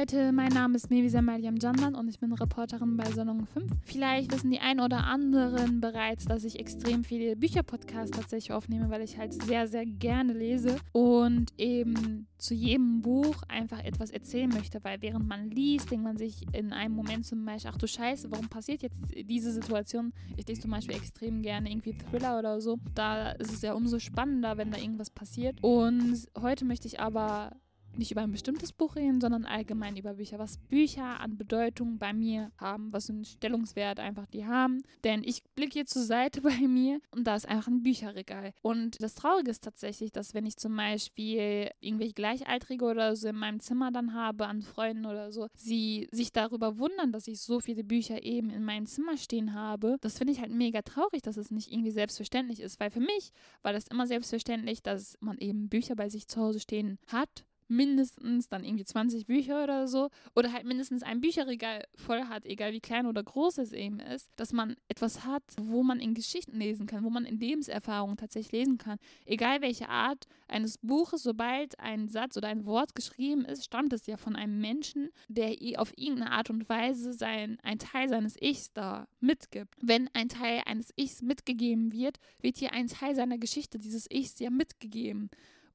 Leute, mein Name ist Mevisa Mariam Jandan und ich bin Reporterin bei Salon 5. Vielleicht wissen die ein oder anderen bereits, dass ich extrem viele Bücherpodcasts tatsächlich aufnehme, weil ich halt sehr, sehr gerne lese und eben zu jedem Buch einfach etwas erzählen möchte, weil während man liest, denkt man sich in einem Moment zum Beispiel, ach du Scheiße, warum passiert jetzt diese Situation? Ich lese zum Beispiel extrem gerne irgendwie Thriller oder so. Da ist es ja umso spannender, wenn da irgendwas passiert. Und heute möchte ich aber nicht über ein bestimmtes Buch reden, sondern allgemein über Bücher, was Bücher an Bedeutung bei mir haben, was für einen Stellungswert einfach die haben. Denn ich blicke hier zur Seite bei mir und da ist einfach ein Bücherregal. Und das Traurige ist tatsächlich, dass wenn ich zum Beispiel irgendwelche Gleichaltrige oder so in meinem Zimmer dann habe, an Freunden oder so, sie sich darüber wundern, dass ich so viele Bücher eben in meinem Zimmer stehen habe, das finde ich halt mega traurig, dass es nicht irgendwie selbstverständlich ist. Weil für mich war das immer selbstverständlich, dass man eben Bücher bei sich zu Hause stehen hat mindestens dann irgendwie 20 Bücher oder so oder halt mindestens ein Bücherregal voll hat, egal wie klein oder groß es eben ist, dass man etwas hat, wo man in Geschichten lesen kann, wo man in Lebenserfahrungen tatsächlich lesen kann. Egal welche Art eines Buches, sobald ein Satz oder ein Wort geschrieben ist, stammt es ja von einem Menschen, der auf irgendeine Art und Weise sein, ein Teil seines Ichs da mitgibt. Wenn ein Teil eines Ichs mitgegeben wird, wird hier ein Teil seiner Geschichte dieses Ichs ja mitgegeben.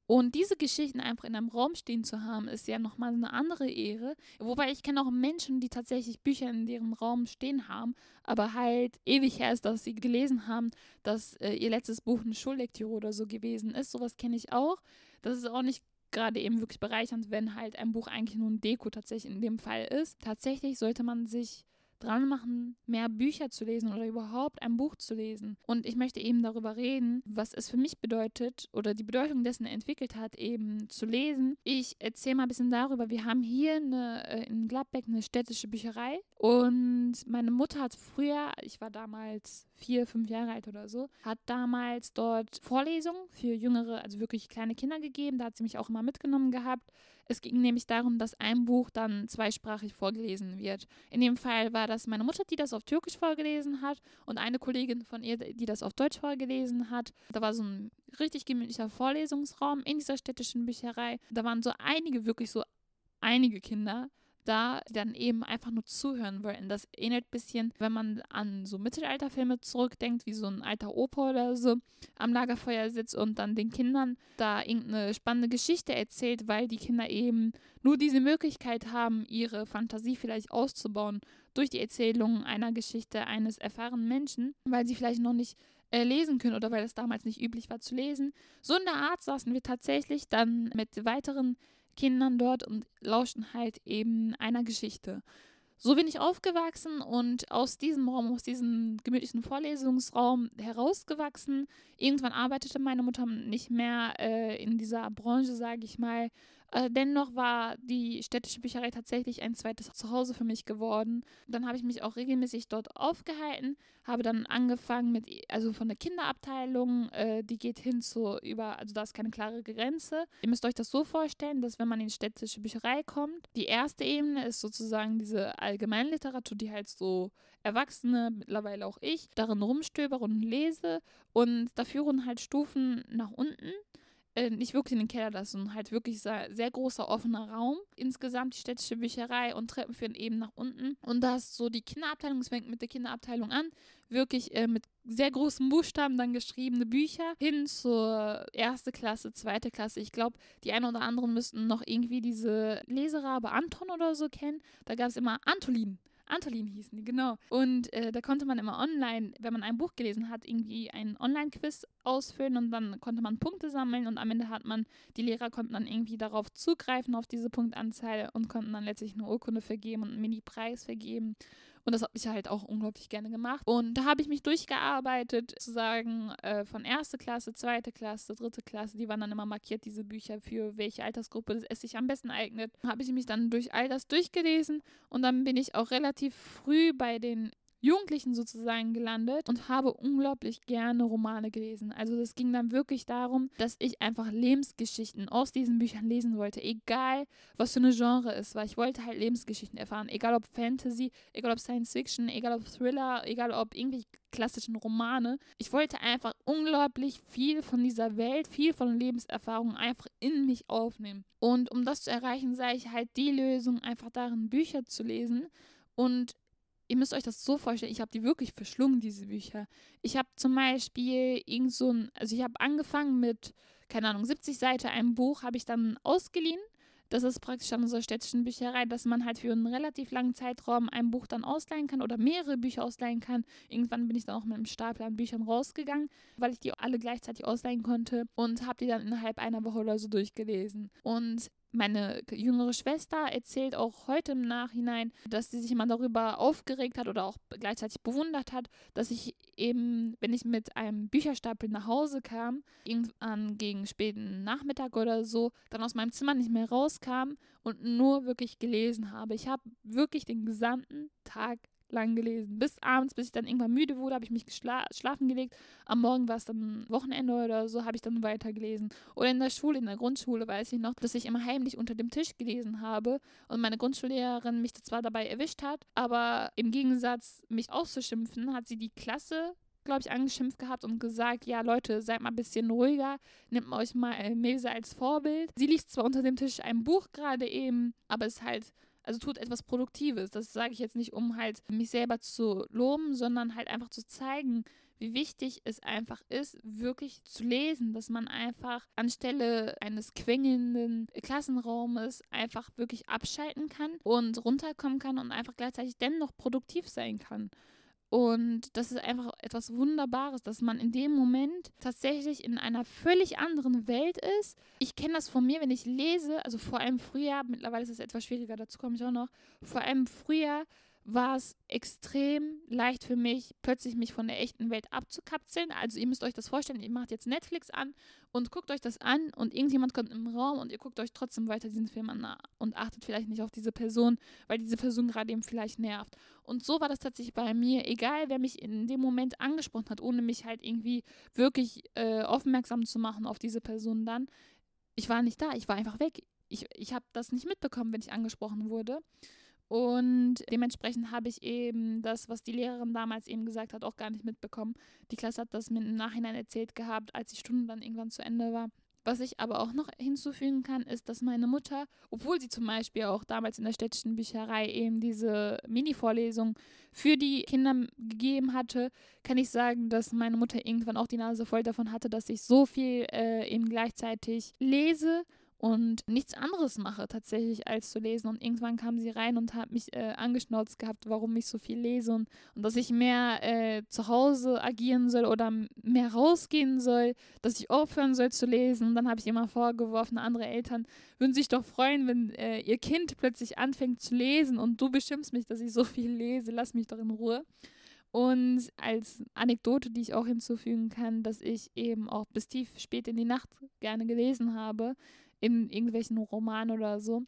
Und diese Geschichten einfach in einem Raum stehen zu haben, ist ja nochmal eine andere Ehre. Wobei ich kenne auch Menschen, die tatsächlich Bücher in deren Raum stehen haben, aber halt ewig her ist, dass sie gelesen haben, dass äh, ihr letztes Buch eine Schullektüre oder so gewesen ist. Sowas kenne ich auch. Das ist auch nicht gerade eben wirklich bereichernd, wenn halt ein Buch eigentlich nur ein Deko tatsächlich in dem Fall ist. Tatsächlich sollte man sich dran machen, mehr Bücher zu lesen oder überhaupt ein Buch zu lesen. Und ich möchte eben darüber reden, was es für mich bedeutet oder die Bedeutung dessen entwickelt hat, eben zu lesen. Ich erzähle mal ein bisschen darüber. Wir haben hier eine, äh, in Gladbeck eine städtische Bücherei und meine Mutter hat früher, ich war damals vier, fünf Jahre alt oder so, hat damals dort Vorlesungen für jüngere, also wirklich kleine Kinder gegeben. Da hat sie mich auch immer mitgenommen gehabt. Es ging nämlich darum, dass ein Buch dann zweisprachig vorgelesen wird. In dem Fall war das meine Mutter, die das auf Türkisch vorgelesen hat und eine Kollegin von ihr, die das auf Deutsch vorgelesen hat. Da war so ein richtig gemütlicher Vorlesungsraum in dieser städtischen Bücherei. Da waren so einige, wirklich so einige Kinder da dann eben einfach nur zuhören wollen. Das ähnelt ein bisschen, wenn man an so Mittelalterfilme zurückdenkt, wie so ein alter Opa oder so am Lagerfeuer sitzt und dann den Kindern da irgendeine spannende Geschichte erzählt, weil die Kinder eben nur diese Möglichkeit haben, ihre Fantasie vielleicht auszubauen durch die Erzählung einer Geschichte eines erfahrenen Menschen, weil sie vielleicht noch nicht äh, lesen können oder weil es damals nicht üblich war zu lesen. So in der Art saßen wir tatsächlich dann mit weiteren Kindern dort und lauschten halt eben einer Geschichte. So bin ich aufgewachsen und aus diesem Raum, aus diesem gemütlichen Vorlesungsraum herausgewachsen. Irgendwann arbeitete meine Mutter nicht mehr äh, in dieser Branche, sage ich mal, dennoch war die städtische Bücherei tatsächlich ein zweites Zuhause für mich geworden. Dann habe ich mich auch regelmäßig dort aufgehalten, habe dann angefangen mit, also von der Kinderabteilung, äh, die geht hin zu über, also da ist keine klare Grenze. Ihr müsst euch das so vorstellen, dass wenn man in die städtische Bücherei kommt, die erste Ebene ist sozusagen diese Allgemeinliteratur, die halt so Erwachsene, mittlerweile auch ich, darin rumstöbere und lese. Und da führen halt Stufen nach unten äh, nicht wirklich in den Keller, ein halt wirklich sehr, sehr großer offener Raum. Insgesamt die städtische Bücherei und Treppen führen eben nach unten. Und da ist so die Kinderabteilung, es fängt mit der Kinderabteilung an, wirklich äh, mit sehr großen Buchstaben dann geschriebene Bücher hin zur erste Klasse, zweite Klasse. Ich glaube, die einen oder anderen müssten noch irgendwie diese Leserabe Anton oder so kennen. Da gab es immer Antolin. Antolin hießen die, genau. Und äh, da konnte man immer online, wenn man ein Buch gelesen hat, irgendwie ein Online-Quiz ausfüllen und dann konnte man Punkte sammeln und am Ende hat man, die Lehrer konnten dann irgendwie darauf zugreifen, auf diese Punktanzahl und konnten dann letztlich eine Urkunde vergeben und einen Mini-Preis vergeben. Und das habe ich halt auch unglaublich gerne gemacht. Und da habe ich mich durchgearbeitet, sozusagen äh, von erste Klasse, zweite Klasse, dritte Klasse. Die waren dann immer markiert, diese Bücher, für welche Altersgruppe es sich am besten eignet. Habe ich mich dann durch all das durchgelesen und dann bin ich auch relativ früh bei den Jugendlichen sozusagen gelandet und habe unglaublich gerne Romane gelesen. Also es ging dann wirklich darum, dass ich einfach Lebensgeschichten aus diesen Büchern lesen wollte, egal was für eine Genre es war. Ich wollte halt Lebensgeschichten erfahren, egal ob Fantasy, egal ob Science Fiction, egal ob Thriller, egal ob irgendwelche klassischen Romane. Ich wollte einfach unglaublich viel von dieser Welt, viel von Lebenserfahrungen einfach in mich aufnehmen. Und um das zu erreichen, sah ich halt die Lösung, einfach darin Bücher zu lesen und ihr müsst euch das so vorstellen, ich habe die wirklich verschlungen, diese Bücher. Ich habe zum Beispiel irgend so ein, also ich habe angefangen mit, keine Ahnung, 70 Seiten einem Buch, habe ich dann ausgeliehen. Das ist praktisch an unserer städtischen Bücherei, dass man halt für einen relativ langen Zeitraum ein Buch dann ausleihen kann oder mehrere Bücher ausleihen kann. Irgendwann bin ich dann auch mit einem Stapel an Büchern rausgegangen, weil ich die alle gleichzeitig ausleihen konnte und habe die dann innerhalb einer Woche oder so durchgelesen. Und meine jüngere Schwester erzählt auch heute im Nachhinein, dass sie sich immer darüber aufgeregt hat oder auch gleichzeitig bewundert hat, dass ich eben, wenn ich mit einem Bücherstapel nach Hause kam, irgendwann gegen späten Nachmittag oder so, dann aus meinem Zimmer nicht mehr rauskam und nur wirklich gelesen habe. Ich habe wirklich den gesamten Tag lang gelesen. Bis abends, bis ich dann irgendwann müde wurde, habe ich mich schlafen gelegt. Am Morgen war es dann Wochenende oder so, habe ich dann weiter gelesen. Oder in der Schule, in der Grundschule weiß ich noch, dass ich immer heimlich unter dem Tisch gelesen habe und meine Grundschullehrerin mich zwar dabei erwischt hat, aber im Gegensatz, mich auszuschimpfen, hat sie die Klasse glaube ich, angeschimpft gehabt und gesagt, ja Leute, seid mal ein bisschen ruhiger, nehmt euch mal Mese als Vorbild. Sie liest zwar unter dem Tisch ein Buch gerade eben, aber es ist halt also tut etwas Produktives. Das sage ich jetzt nicht, um halt mich selber zu loben, sondern halt einfach zu zeigen, wie wichtig es einfach ist, wirklich zu lesen, dass man einfach anstelle eines quengelnden Klassenraumes einfach wirklich abschalten kann und runterkommen kann und einfach gleichzeitig dennoch produktiv sein kann. Und das ist einfach etwas Wunderbares, dass man in dem Moment tatsächlich in einer völlig anderen Welt ist. Ich kenne das von mir, wenn ich lese, also vor allem früher, mittlerweile ist es etwas schwieriger, dazu komme ich auch noch, vor allem früher war es extrem leicht für mich, plötzlich mich von der echten Welt abzukapseln. Also ihr müsst euch das vorstellen, ihr macht jetzt Netflix an und guckt euch das an und irgendjemand kommt im Raum und ihr guckt euch trotzdem weiter diesen Film an und achtet vielleicht nicht auf diese Person, weil diese Person gerade eben vielleicht nervt. Und so war das tatsächlich bei mir, egal wer mich in dem Moment angesprochen hat, ohne mich halt irgendwie wirklich äh, aufmerksam zu machen auf diese Person dann. Ich war nicht da, ich war einfach weg. Ich, ich habe das nicht mitbekommen, wenn ich angesprochen wurde. Und dementsprechend habe ich eben das, was die Lehrerin damals eben gesagt hat, auch gar nicht mitbekommen. Die Klasse hat das mir im Nachhinein erzählt gehabt, als die Stunde dann irgendwann zu Ende war. Was ich aber auch noch hinzufügen kann, ist, dass meine Mutter, obwohl sie zum Beispiel auch damals in der städtischen Bücherei eben diese Mini-Vorlesung für die Kinder gegeben hatte, kann ich sagen, dass meine Mutter irgendwann auch die Nase voll davon hatte, dass ich so viel äh, eben gleichzeitig lese und nichts anderes mache tatsächlich als zu lesen. Und irgendwann kam sie rein und hat mich äh, angeschnauzt gehabt, warum ich so viel lese und, und dass ich mehr äh, zu Hause agieren soll oder mehr rausgehen soll, dass ich aufhören soll zu lesen. Und dann habe ich immer vorgeworfen, andere Eltern würden sich doch freuen, wenn äh, ihr Kind plötzlich anfängt zu lesen und du beschimpfst mich, dass ich so viel lese, lass mich doch in Ruhe. Und als Anekdote, die ich auch hinzufügen kann, dass ich eben auch bis tief spät in die Nacht gerne gelesen habe, in irgendwelchen Romanen oder so.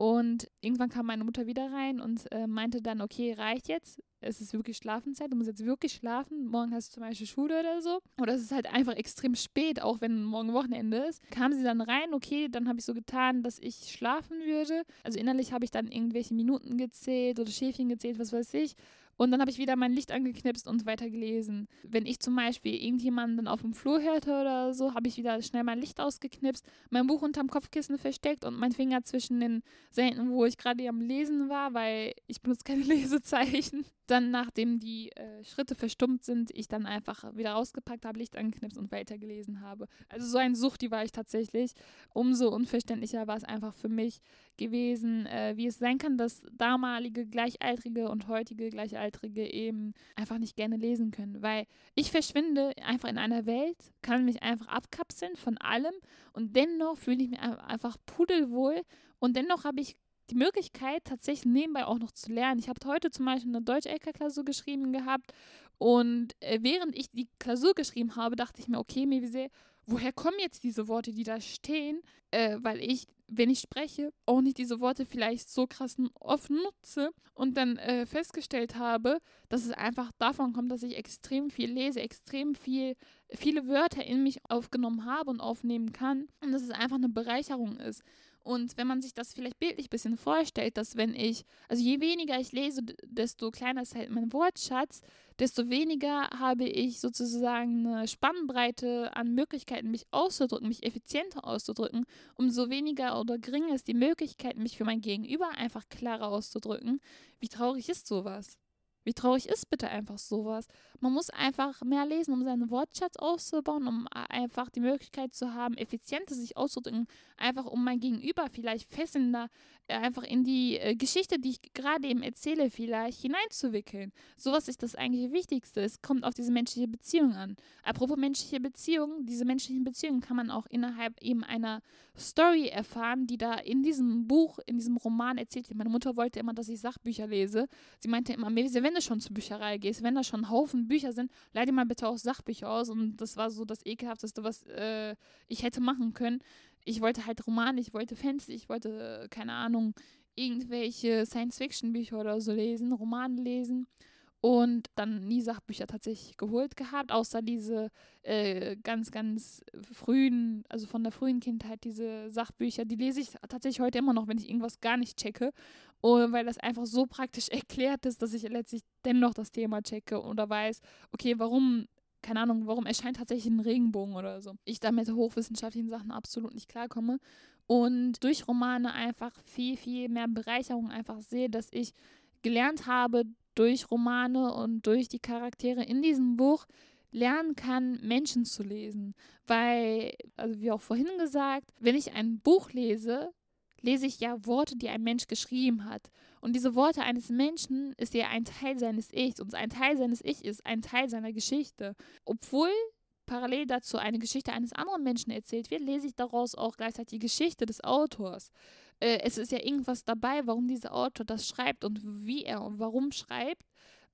Und irgendwann kam meine Mutter wieder rein und äh, meinte dann, okay, reicht jetzt. Es ist wirklich Schlafenszeit, du musst jetzt wirklich schlafen. Morgen hast du zum Beispiel Schule oder so. Oder es ist halt einfach extrem spät, auch wenn morgen Wochenende ist. Kam sie dann rein, okay, dann habe ich so getan, dass ich schlafen würde. Also innerlich habe ich dann irgendwelche Minuten gezählt oder Schäfchen gezählt, was weiß ich. Und dann habe ich wieder mein Licht angeknipst und weitergelesen. Wenn ich zum Beispiel irgendjemanden auf dem Flur hörte oder so, habe ich wieder schnell mein Licht ausgeknipst, mein Buch unterm Kopfkissen versteckt und mein Finger zwischen den Seiten, wo ich gerade am Lesen war, weil ich benutze keine Lesezeichen dann, nachdem die äh, Schritte verstummt sind, ich dann einfach wieder rausgepackt habe, Licht angeknipst und weitergelesen habe. Also so ein Sucht, die war ich tatsächlich. Umso unverständlicher war es einfach für mich gewesen, äh, wie es sein kann, dass damalige Gleichaltrige und heutige Gleichaltrige eben einfach nicht gerne lesen können. Weil ich verschwinde einfach in einer Welt, kann mich einfach abkapseln von allem und dennoch fühle ich mich einfach pudelwohl und dennoch habe ich die Möglichkeit, tatsächlich nebenbei auch noch zu lernen. Ich habe heute zum Beispiel eine Deutsch-LK-Klausur geschrieben gehabt und äh, während ich die Klausur geschrieben habe, dachte ich mir, okay, Mevise, woher kommen jetzt diese Worte, die da stehen? Äh, weil ich wenn ich spreche, auch nicht diese Worte vielleicht so krass oft nutze und dann äh, festgestellt habe, dass es einfach davon kommt, dass ich extrem viel lese, extrem viel, viele Wörter in mich aufgenommen habe und aufnehmen kann und dass es einfach eine Bereicherung ist. Und wenn man sich das vielleicht bildlich ein bisschen vorstellt, dass wenn ich, also je weniger ich lese, desto kleiner ist halt mein Wortschatz, desto weniger habe ich sozusagen eine Spannbreite an Möglichkeiten, mich auszudrücken, mich effizienter auszudrücken, umso weniger oder geringer ist die Möglichkeit, mich für mein Gegenüber einfach klarer auszudrücken. Wie traurig ist sowas? Wie traurig ist bitte einfach sowas? Man muss einfach mehr lesen, um seinen Wortschatz auszubauen, um einfach die Möglichkeit zu haben, effizienter sich auszudrücken, einfach um mein Gegenüber vielleicht fesselnder äh, einfach in die äh, Geschichte, die ich gerade eben erzähle, vielleicht hineinzuwickeln. Sowas ist das eigentlich Wichtigste. Es kommt auf diese menschliche Beziehung an. Apropos menschliche Beziehungen, diese menschlichen Beziehungen kann man auch innerhalb eben einer Story erfahren, die da in diesem Buch, in diesem Roman erzählt wird. Meine Mutter wollte immer, dass ich Sachbücher lese. Sie meinte immer, wenn du schon zur Bücherei gehst, wenn da schon Haufen Bücher sind, leih dir mal bitte auch Sachbücher aus. Und das war so das Ekelhafteste, was äh, ich hätte machen können ich wollte halt Romane, ich wollte Fantasy, ich wollte, keine Ahnung, irgendwelche Science-Fiction-Bücher oder so lesen, Romane lesen und dann nie Sachbücher tatsächlich geholt gehabt, außer diese äh, ganz, ganz frühen, also von der frühen Kindheit, diese Sachbücher, die lese ich tatsächlich heute immer noch, wenn ich irgendwas gar nicht checke, und weil das einfach so praktisch erklärt ist, dass ich letztlich dennoch das Thema checke oder weiß, okay, warum keine Ahnung, warum erscheint tatsächlich ein Regenbogen oder so. Ich da mit hochwissenschaftlichen Sachen absolut nicht klarkomme. Und durch Romane einfach viel, viel mehr Bereicherung einfach sehe, dass ich gelernt habe, durch Romane und durch die Charaktere in diesem Buch lernen kann, Menschen zu lesen. Weil, also wie auch vorhin gesagt, wenn ich ein Buch lese, lese ich ja Worte, die ein Mensch geschrieben hat. Und diese Worte eines Menschen ist ja ein Teil seines Ichs. Und ein Teil seines Ich ist ein Teil seiner Geschichte. Obwohl parallel dazu eine Geschichte eines anderen Menschen erzählt wird, lese ich daraus auch gleichzeitig die Geschichte des Autors. Äh, es ist ja irgendwas dabei, warum dieser Autor das schreibt und wie er und warum schreibt.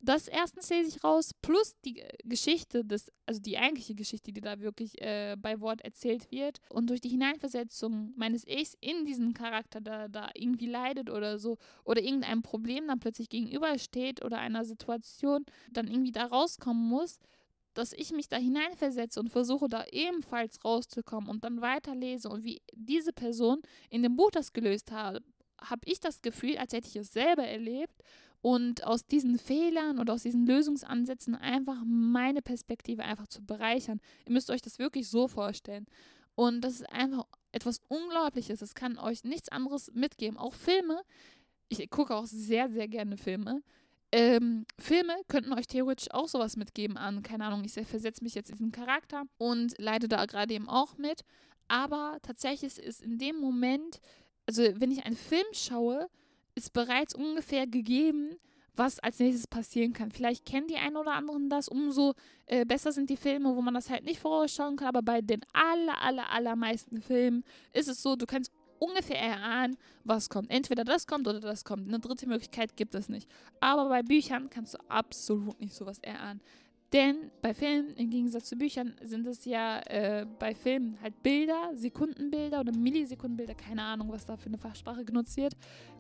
Das erstens lese ich raus, plus die Geschichte des, also die eigentliche Geschichte, die da wirklich äh, bei Wort erzählt wird. Und durch die Hineinversetzung meines Ichs in diesen Charakter, der da irgendwie leidet oder so, oder irgendeinem Problem dann plötzlich gegenübersteht oder einer Situation dann irgendwie da rauskommen muss, dass ich mich da hineinversetze und versuche da ebenfalls rauszukommen und dann weiterlese und wie diese Person in dem Buch das gelöst hat, habe ich das Gefühl, als hätte ich es selber erlebt und aus diesen Fehlern und aus diesen Lösungsansätzen einfach meine Perspektive einfach zu bereichern. Ihr müsst euch das wirklich so vorstellen. Und das ist einfach etwas Unglaubliches. Es kann euch nichts anderes mitgeben. Auch Filme. Ich gucke auch sehr, sehr gerne Filme. Ähm, Filme könnten euch theoretisch auch sowas mitgeben an, keine Ahnung, ich versetze mich jetzt in diesen Charakter und leide da gerade eben auch mit. Aber tatsächlich ist in dem Moment, also wenn ich einen Film schaue, ist bereits ungefähr gegeben, was als nächstes passieren kann. Vielleicht kennen die einen oder anderen das. Umso äh, besser sind die Filme, wo man das halt nicht vorausschauen kann. Aber bei den aller, aller, allermeisten Filmen ist es so, du kannst ungefähr erahnen, was kommt. Entweder das kommt oder das kommt. Eine dritte Möglichkeit gibt es nicht. Aber bei Büchern kannst du absolut nicht sowas erahnen. Denn bei Filmen, im Gegensatz zu Büchern, sind es ja äh, bei Filmen halt Bilder, Sekundenbilder oder Millisekundenbilder, keine Ahnung, was da für eine Fachsprache genutzt wird,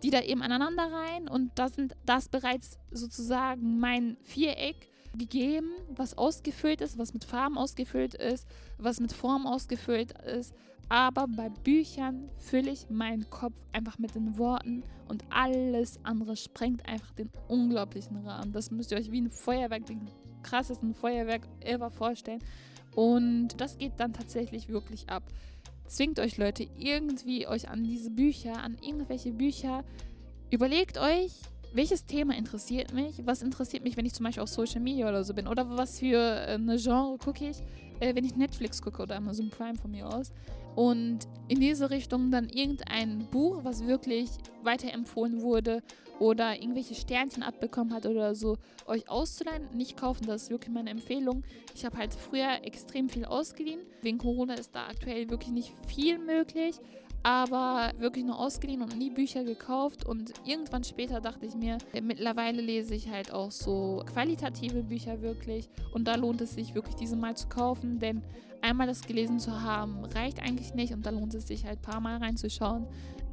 die da eben aneinander rein und da sind das bereits sozusagen mein Viereck gegeben, was ausgefüllt ist, was mit Farben ausgefüllt ist, was mit Form ausgefüllt ist. Aber bei Büchern fülle ich meinen Kopf einfach mit den Worten und alles andere sprengt einfach den unglaublichen Rahmen. Das müsst ihr euch wie ein Feuerwerk denken krassesten Feuerwerk ever vorstellen. Und das geht dann tatsächlich wirklich ab. Zwingt euch Leute irgendwie euch an diese Bücher, an irgendwelche Bücher. Überlegt euch, welches Thema interessiert mich? Was interessiert mich, wenn ich zum Beispiel auf Social Media oder so bin? Oder was für äh, eine Genre gucke ich, äh, wenn ich Netflix gucke oder Amazon Prime von mir aus? Und in diese Richtung dann irgendein Buch, was wirklich weiterempfohlen wurde oder irgendwelche Sternchen abbekommen hat oder so, euch auszuleihen, nicht kaufen, das ist wirklich meine Empfehlung. Ich habe halt früher extrem viel ausgeliehen. Wegen Corona ist da aktuell wirklich nicht viel möglich. Aber wirklich nur ausgeliehen und nie Bücher gekauft. Und irgendwann später dachte ich mir, mittlerweile lese ich halt auch so qualitative Bücher wirklich. Und da lohnt es sich wirklich, diese mal zu kaufen, denn einmal das gelesen zu haben, reicht eigentlich nicht und da lohnt es sich halt ein paar Mal reinzuschauen.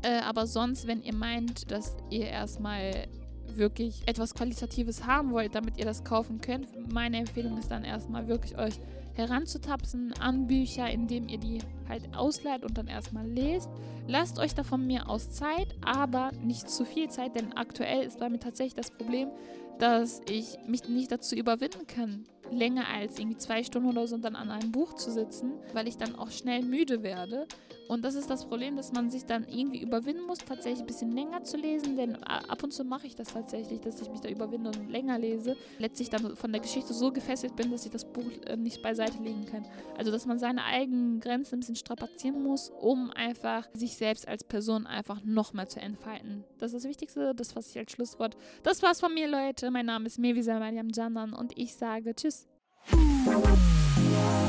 Äh, aber sonst, wenn ihr meint, dass ihr erstmal wirklich etwas Qualitatives haben wollt, damit ihr das kaufen könnt, meine Empfehlung ist dann erstmal wirklich euch heranzutapsen an Bücher, indem ihr die halt ausleiht und dann erstmal lest. Lasst euch da von mir aus Zeit, aber nicht zu viel Zeit, denn aktuell ist bei mir tatsächlich das Problem, dass ich mich nicht dazu überwinden kann, länger als irgendwie zwei Stunden oder so dann an einem Buch zu sitzen, weil ich dann auch schnell müde werde. Und das ist das Problem, dass man sich dann irgendwie überwinden muss, tatsächlich ein bisschen länger zu lesen, denn ab und zu mache ich das tatsächlich, dass ich mich da überwinde und länger lese. Letztlich dann von der Geschichte so gefesselt bin, dass ich das Buch äh, nicht beiseite legen kann. Also, dass man seine eigenen Grenzen ein bisschen strapazieren muss, um einfach sich selbst als Person einfach noch mehr zu entfalten. Das ist das Wichtigste, das was ich als Schlusswort. Das war's von mir, Leute. Mein Name ist Mevisa Mariam Janan und ich sage Tschüss. Thank you.